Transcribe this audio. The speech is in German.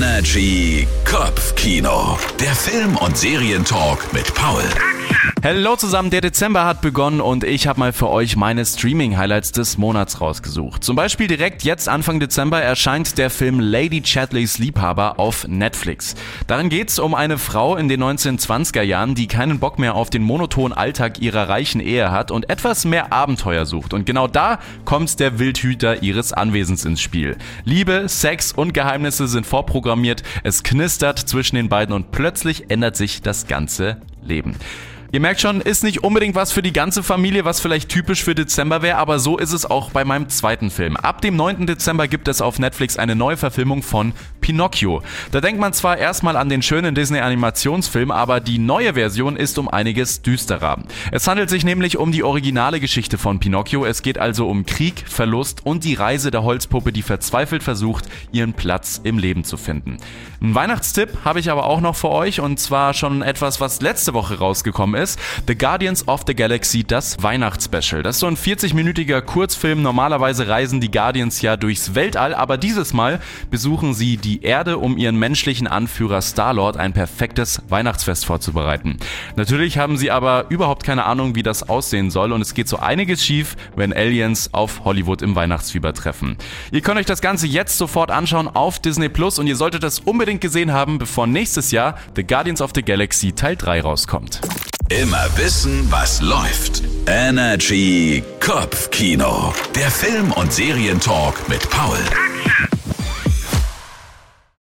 Energy Kopfkino. Der Film- und Serientalk mit Paul. Hallo zusammen, der Dezember hat begonnen und ich habe mal für euch meine Streaming-Highlights des Monats rausgesucht. Zum Beispiel direkt jetzt Anfang Dezember erscheint der Film Lady Chatleys Liebhaber auf Netflix. Darin geht's um eine Frau in den 1920er Jahren, die keinen Bock mehr auf den monotonen Alltag ihrer reichen Ehe hat und etwas mehr Abenteuer sucht. Und genau da kommt der Wildhüter ihres Anwesens ins Spiel. Liebe, Sex und Geheimnisse sind vorprogrammiert, es knistert zwischen den beiden und plötzlich ändert sich das ganze Leben. Ihr merkt schon, ist nicht unbedingt was für die ganze Familie, was vielleicht typisch für Dezember wäre, aber so ist es auch bei meinem zweiten Film. Ab dem 9. Dezember gibt es auf Netflix eine neue Verfilmung von Pinocchio. Da denkt man zwar erstmal an den schönen Disney-Animationsfilm, aber die neue Version ist um einiges düsterer. Es handelt sich nämlich um die originale Geschichte von Pinocchio. Es geht also um Krieg, Verlust und die Reise der Holzpuppe, die verzweifelt versucht, ihren Platz im Leben zu finden. Ein Weihnachtstipp habe ich aber auch noch für euch und zwar schon etwas, was letzte Woche rausgekommen ist. The Guardians of the Galaxy, das Weihnachtsspecial. Das ist so ein 40-minütiger Kurzfilm. Normalerweise reisen die Guardians ja durchs Weltall, aber dieses Mal besuchen sie die Erde, um ihren menschlichen Anführer Star-Lord ein perfektes Weihnachtsfest vorzubereiten. Natürlich haben sie aber überhaupt keine Ahnung, wie das aussehen soll und es geht so einiges schief, wenn Aliens auf Hollywood im Weihnachtsfieber treffen. Ihr könnt euch das Ganze jetzt sofort anschauen auf Disney Plus und ihr solltet das unbedingt gesehen haben, bevor nächstes Jahr The Guardians of the Galaxy Teil 3 rauskommt. Immer wissen, was läuft. Energy Kopfkino. Der Film- und Serientalk mit Paul.